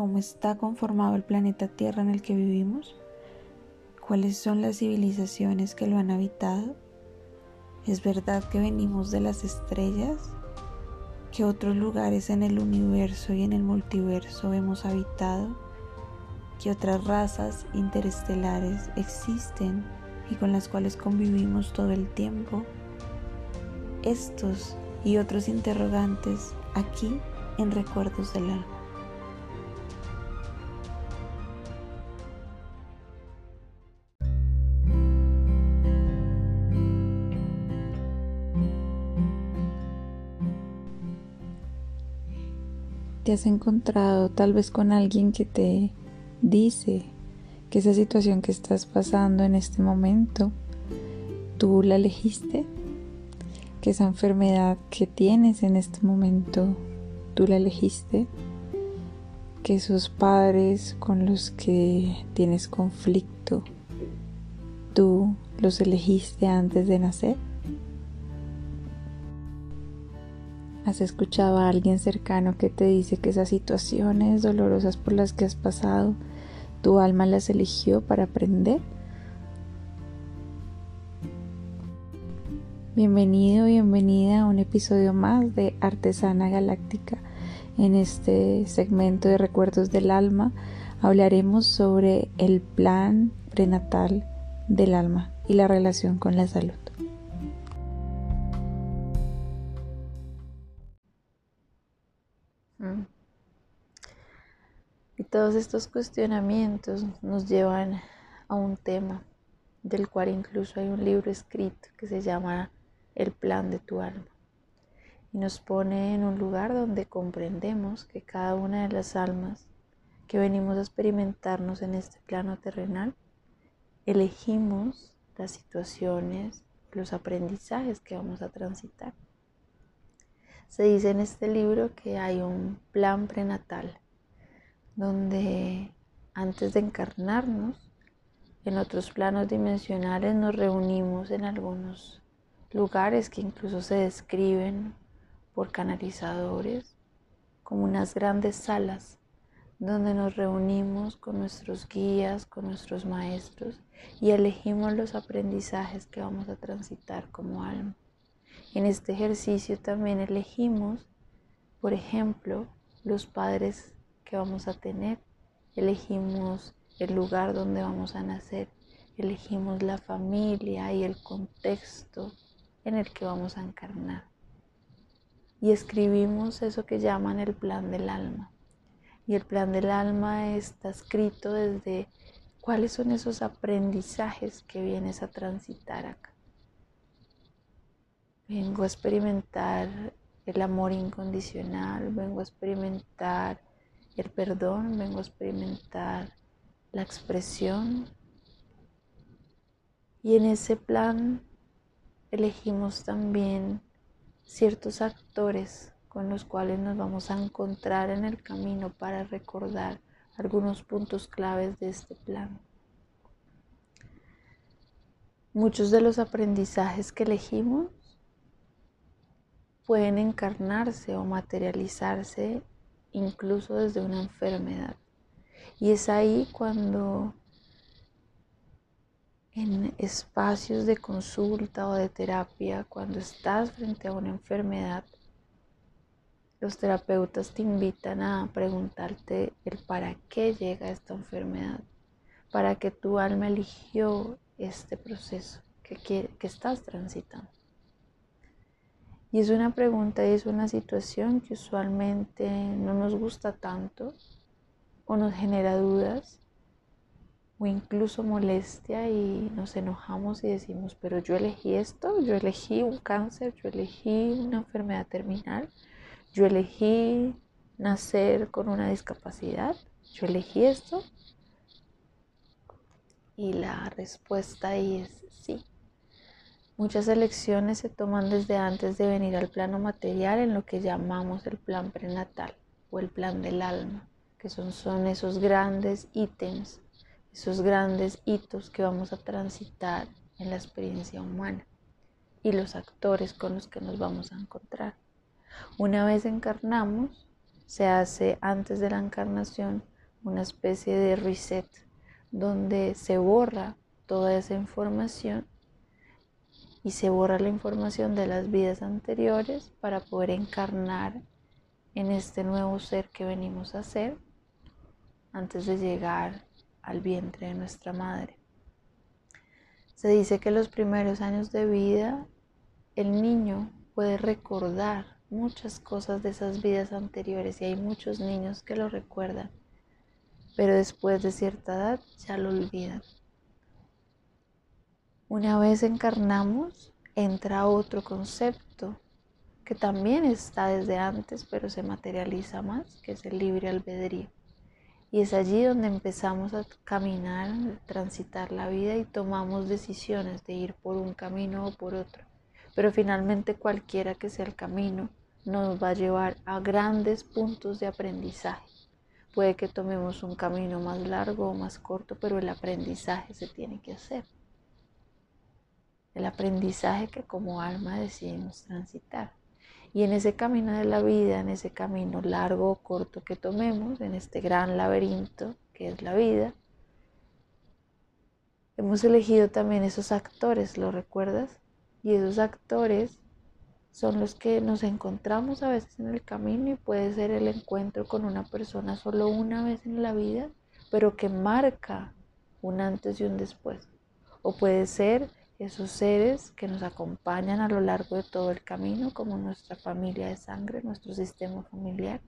cómo está conformado el planeta Tierra en el que vivimos? ¿Cuáles son las civilizaciones que lo han habitado? ¿Es verdad que venimos de las estrellas? ¿Qué otros lugares en el universo y en el multiverso hemos habitado? ¿Qué otras razas interestelares existen y con las cuales convivimos todo el tiempo? Estos y otros interrogantes aquí en Recuerdos del Alma. ¿Te has encontrado tal vez con alguien que te dice que esa situación que estás pasando en este momento, tú la elegiste? Que esa enfermedad que tienes en este momento, tú la elegiste? Que esos padres con los que tienes conflicto, tú los elegiste antes de nacer? ¿Has escuchado a alguien cercano que te dice que esas situaciones dolorosas por las que has pasado, tu alma las eligió para aprender? Bienvenido, bienvenida a un episodio más de Artesana Galáctica. En este segmento de Recuerdos del Alma hablaremos sobre el plan prenatal del alma y la relación con la salud. Y todos estos cuestionamientos nos llevan a un tema del cual incluso hay un libro escrito que se llama El plan de tu alma. Y nos pone en un lugar donde comprendemos que cada una de las almas que venimos a experimentarnos en este plano terrenal, elegimos las situaciones, los aprendizajes que vamos a transitar. Se dice en este libro que hay un plan prenatal, donde antes de encarnarnos en otros planos dimensionales nos reunimos en algunos lugares que incluso se describen por canalizadores como unas grandes salas donde nos reunimos con nuestros guías, con nuestros maestros y elegimos los aprendizajes que vamos a transitar como alma. En este ejercicio también elegimos, por ejemplo, los padres que vamos a tener, elegimos el lugar donde vamos a nacer, elegimos la familia y el contexto en el que vamos a encarnar. Y escribimos eso que llaman el plan del alma. Y el plan del alma está escrito desde cuáles son esos aprendizajes que vienes a transitar acá. Vengo a experimentar el amor incondicional, vengo a experimentar el perdón, vengo a experimentar la expresión. Y en ese plan elegimos también ciertos actores con los cuales nos vamos a encontrar en el camino para recordar algunos puntos claves de este plan. Muchos de los aprendizajes que elegimos pueden encarnarse o materializarse incluso desde una enfermedad. Y es ahí cuando en espacios de consulta o de terapia, cuando estás frente a una enfermedad, los terapeutas te invitan a preguntarte el para qué llega esta enfermedad, para qué tu alma eligió este proceso que, que estás transitando. Y es una pregunta y es una situación que usualmente no nos gusta tanto o nos genera dudas o incluso molestia y nos enojamos y decimos, pero yo elegí esto, yo elegí un cáncer, yo elegí una enfermedad terminal, yo elegí nacer con una discapacidad, yo elegí esto. Y la respuesta ahí es sí. Muchas elecciones se toman desde antes de venir al plano material en lo que llamamos el plan prenatal o el plan del alma, que son, son esos grandes ítems, esos grandes hitos que vamos a transitar en la experiencia humana y los actores con los que nos vamos a encontrar. Una vez encarnamos, se hace antes de la encarnación una especie de reset donde se borra toda esa información y se borra la información de las vidas anteriores para poder encarnar en este nuevo ser que venimos a ser antes de llegar al vientre de nuestra madre. Se dice que los primeros años de vida el niño puede recordar muchas cosas de esas vidas anteriores y hay muchos niños que lo recuerdan, pero después de cierta edad ya lo olvidan. Una vez encarnamos, entra otro concepto que también está desde antes, pero se materializa más, que es el libre albedrío. Y es allí donde empezamos a caminar, a transitar la vida y tomamos decisiones de ir por un camino o por otro. Pero finalmente cualquiera que sea el camino nos va a llevar a grandes puntos de aprendizaje. Puede que tomemos un camino más largo o más corto, pero el aprendizaje se tiene que hacer el aprendizaje que como alma decidimos transitar. Y en ese camino de la vida, en ese camino largo o corto que tomemos, en este gran laberinto que es la vida, hemos elegido también esos actores, ¿lo recuerdas? Y esos actores son los que nos encontramos a veces en el camino y puede ser el encuentro con una persona solo una vez en la vida, pero que marca un antes y un después. O puede ser esos seres que nos acompañan a lo largo de todo el camino, como nuestra familia de sangre, nuestro sistema familiar,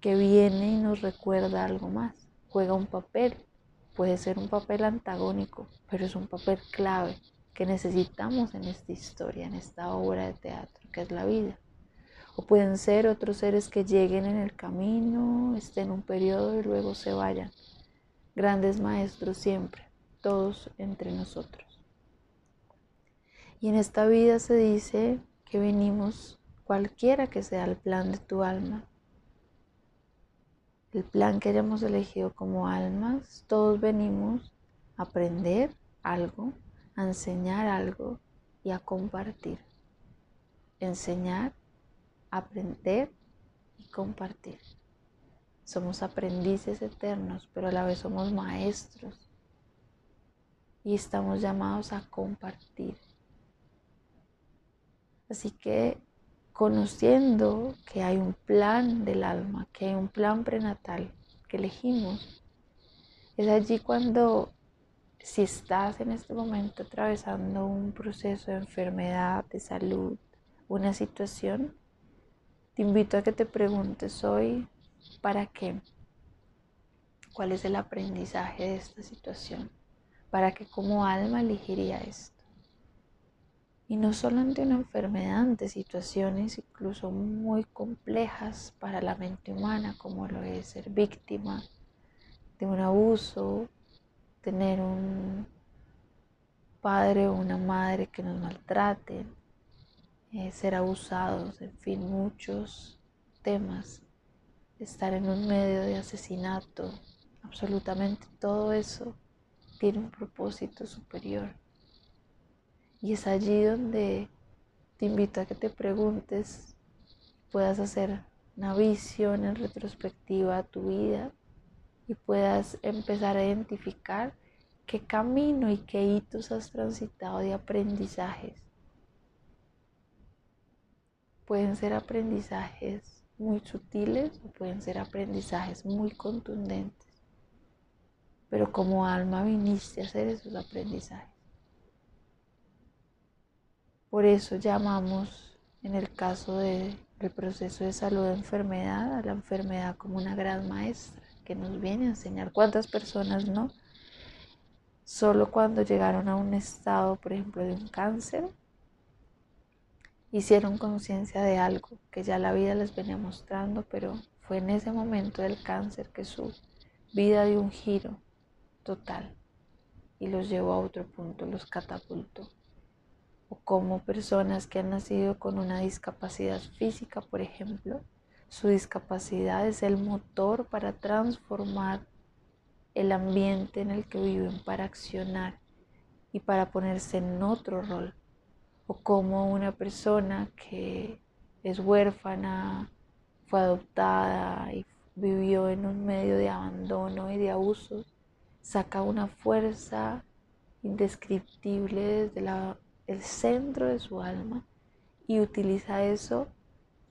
que viene y nos recuerda algo más, juega un papel, puede ser un papel antagónico, pero es un papel clave que necesitamos en esta historia, en esta obra de teatro, que es la vida. O pueden ser otros seres que lleguen en el camino, estén un periodo y luego se vayan. Grandes maestros siempre, todos entre nosotros. Y en esta vida se dice que venimos, cualquiera que sea el plan de tu alma, el plan que hayamos elegido como almas, todos venimos a aprender algo, a enseñar algo y a compartir. Enseñar, aprender y compartir. Somos aprendices eternos, pero a la vez somos maestros y estamos llamados a compartir Así que conociendo que hay un plan del alma, que hay un plan prenatal que elegimos, es allí cuando si estás en este momento atravesando un proceso de enfermedad, de salud, una situación, te invito a que te preguntes hoy, ¿para qué? ¿Cuál es el aprendizaje de esta situación? ¿Para qué como alma elegiría esto? Y no solo ante una enfermedad, ante situaciones incluso muy complejas para la mente humana, como lo es ser víctima de un abuso, tener un padre o una madre que nos maltraten, eh, ser abusados, en fin, muchos temas, estar en un medio de asesinato, absolutamente todo eso tiene un propósito superior. Y es allí donde te invito a que te preguntes, puedas hacer una visión en retrospectiva a tu vida y puedas empezar a identificar qué camino y qué hitos has transitado de aprendizajes. Pueden ser aprendizajes muy sutiles o pueden ser aprendizajes muy contundentes. Pero como alma viniste a hacer esos aprendizajes. Por eso llamamos, en el caso del proceso de salud de enfermedad, a la enfermedad como una gran maestra que nos viene a enseñar. ¿Cuántas personas no? Solo cuando llegaron a un estado, por ejemplo, de un cáncer, hicieron conciencia de algo que ya la vida les venía mostrando, pero fue en ese momento del cáncer que su vida dio un giro total y los llevó a otro punto, los catapultó o como personas que han nacido con una discapacidad física, por ejemplo, su discapacidad es el motor para transformar el ambiente en el que viven, para accionar y para ponerse en otro rol. O como una persona que es huérfana, fue adoptada y vivió en un medio de abandono y de abuso, saca una fuerza indescriptible desde el centro de su alma y utiliza eso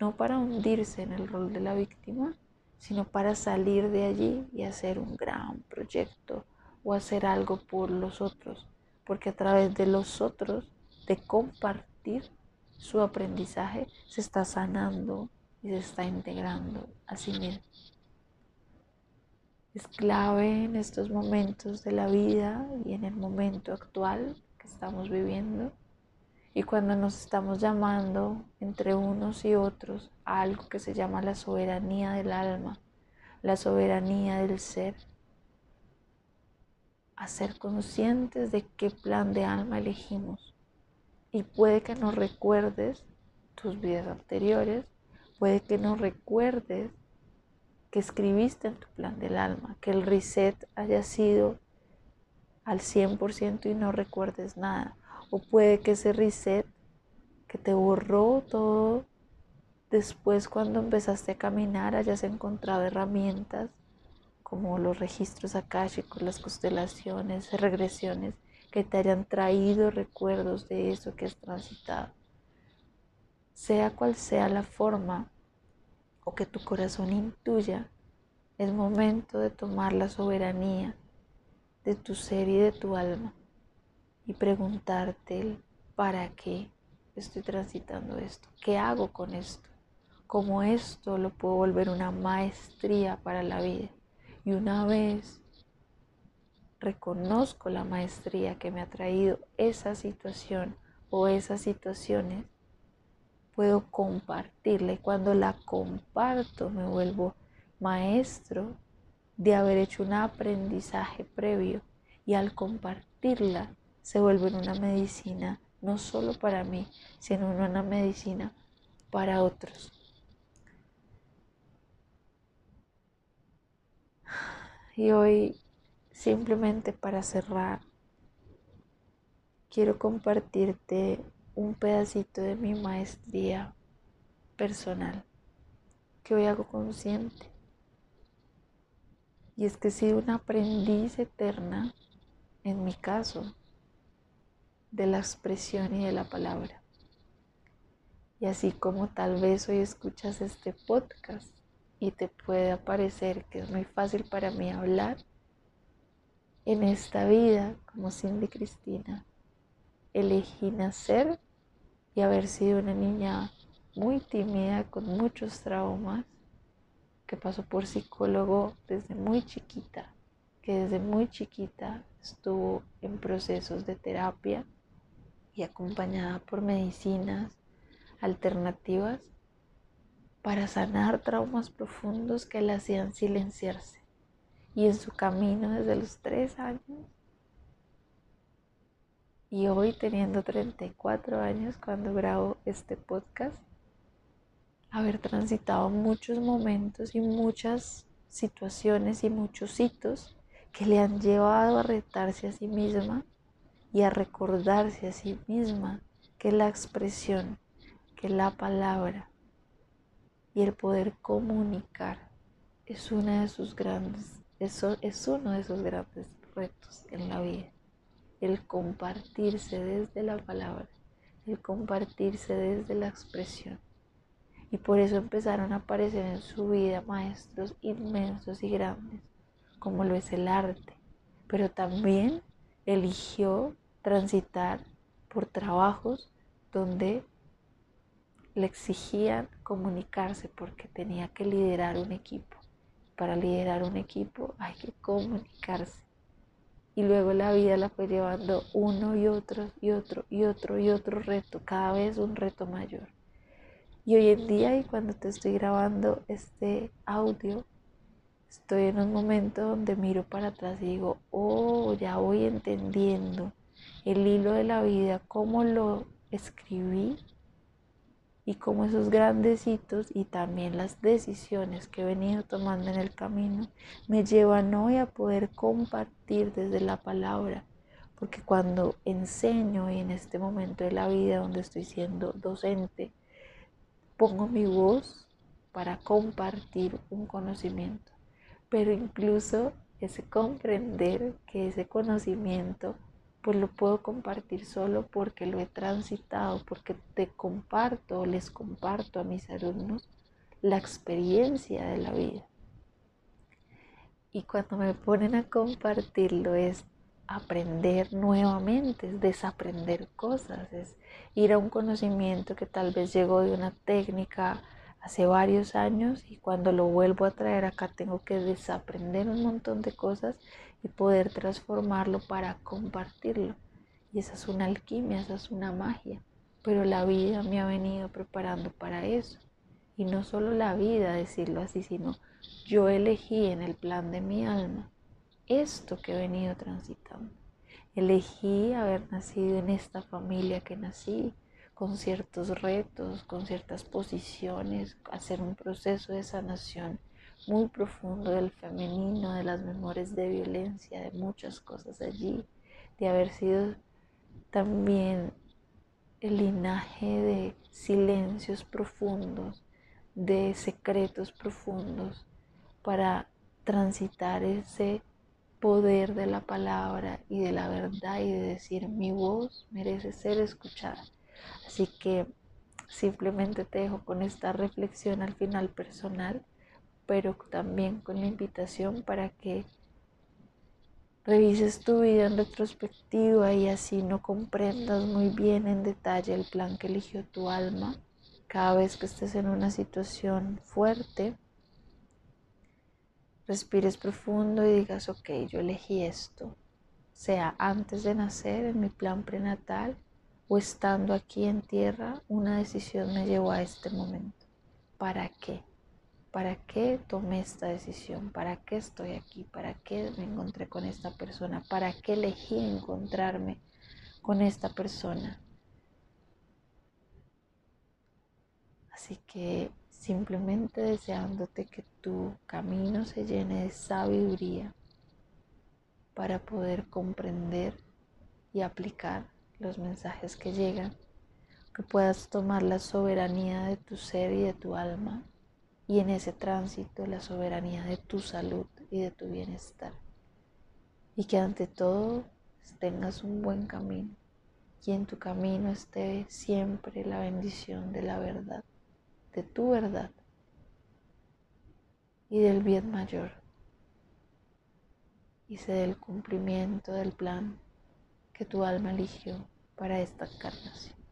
no para hundirse en el rol de la víctima, sino para salir de allí y hacer un gran proyecto o hacer algo por los otros, porque a través de los otros, de compartir su aprendizaje, se está sanando y se está integrando a sí mismo. Es clave en estos momentos de la vida y en el momento actual que estamos viviendo y cuando nos estamos llamando entre unos y otros a algo que se llama la soberanía del alma, la soberanía del ser, a ser conscientes de qué plan de alma elegimos. Y puede que no recuerdes tus vidas anteriores, puede que no recuerdes que escribiste en tu plan del alma, que el reset haya sido al 100% y no recuerdes nada o puede que ese reset que te borró todo, después cuando empezaste a caminar hayas encontrado herramientas como los registros akáshicos, las constelaciones, regresiones, que te hayan traído recuerdos de eso que has transitado. Sea cual sea la forma o que tu corazón intuya, es momento de tomar la soberanía de tu ser y de tu alma y preguntarte para qué estoy transitando esto, qué hago con esto, cómo esto lo puedo volver una maestría para la vida. Y una vez reconozco la maestría que me ha traído esa situación o esas situaciones, puedo compartirla y cuando la comparto me vuelvo maestro de haber hecho un aprendizaje previo y al compartirla se vuelve una medicina no solo para mí, sino una medicina para otros. Y hoy, simplemente para cerrar, quiero compartirte un pedacito de mi maestría personal que hoy hago consciente. Y es que he sido una aprendiz eterna, en mi caso, de la expresión y de la palabra. Y así como tal vez hoy escuchas este podcast y te puede parecer que es muy fácil para mí hablar, en esta vida, como Cindy Cristina, elegí nacer y haber sido una niña muy tímida, con muchos traumas, que pasó por psicólogo desde muy chiquita, que desde muy chiquita estuvo en procesos de terapia y acompañada por medicinas alternativas para sanar traumas profundos que la hacían silenciarse. Y en su camino desde los tres años y hoy teniendo 34 años cuando grabo este podcast, haber transitado muchos momentos y muchas situaciones y muchos hitos que le han llevado a retarse a sí misma y a recordarse a sí misma que la expresión, que la palabra y el poder comunicar es una de sus grandes, eso es uno de esos grandes retos en la vida. El compartirse desde la palabra, el compartirse desde la expresión. Y por eso empezaron a aparecer en su vida maestros inmensos y grandes, como lo es el arte. Pero también eligió transitar por trabajos donde le exigían comunicarse porque tenía que liderar un equipo. Para liderar un equipo hay que comunicarse. Y luego la vida la fue llevando uno y otro y otro y otro y otro reto, cada vez un reto mayor. Y hoy en día y cuando te estoy grabando este audio, estoy en un momento donde miro para atrás y digo, oh, ya voy entendiendo el hilo de la vida, cómo lo escribí y cómo esos grandes hitos y también las decisiones que he venido tomando en el camino me llevan hoy a poder compartir desde la palabra. Porque cuando enseño y en este momento de la vida donde estoy siendo docente, pongo mi voz para compartir un conocimiento, pero incluso ese comprender que ese conocimiento pues lo puedo compartir solo porque lo he transitado, porque te comparto, les comparto a mis alumnos la experiencia de la vida. Y cuando me ponen a compartirlo es aprender nuevamente, es desaprender cosas, es ir a un conocimiento que tal vez llegó de una técnica hace varios años y cuando lo vuelvo a traer acá tengo que desaprender un montón de cosas y poder transformarlo para compartirlo. Y esa es una alquimia, esa es una magia. Pero la vida me ha venido preparando para eso. Y no solo la vida, decirlo así, sino yo elegí en el plan de mi alma esto que he venido transitando. Elegí haber nacido en esta familia que nací, con ciertos retos, con ciertas posiciones, hacer un proceso de sanación muy profundo del femenino, de las memorias de violencia, de muchas cosas allí, de haber sido también el linaje de silencios profundos, de secretos profundos, para transitar ese poder de la palabra y de la verdad y de decir mi voz merece ser escuchada. Así que simplemente te dejo con esta reflexión al final personal pero también con la invitación para que revises tu vida en retrospectiva y así no comprendas muy bien en detalle el plan que eligió tu alma. Cada vez que estés en una situación fuerte, respires profundo y digas, ok, yo elegí esto, sea antes de nacer en mi plan prenatal o estando aquí en tierra, una decisión me llevó a este momento. ¿Para qué? ¿Para qué tomé esta decisión? ¿Para qué estoy aquí? ¿Para qué me encontré con esta persona? ¿Para qué elegí encontrarme con esta persona? Así que simplemente deseándote que tu camino se llene de sabiduría para poder comprender y aplicar los mensajes que llegan, que puedas tomar la soberanía de tu ser y de tu alma y en ese tránsito la soberanía de tu salud y de tu bienestar. Y que ante todo tengas un buen camino y en tu camino esté siempre la bendición de la verdad, de tu verdad y del bien mayor. Y se dé el cumplimiento del plan que tu alma eligió para esta encarnación.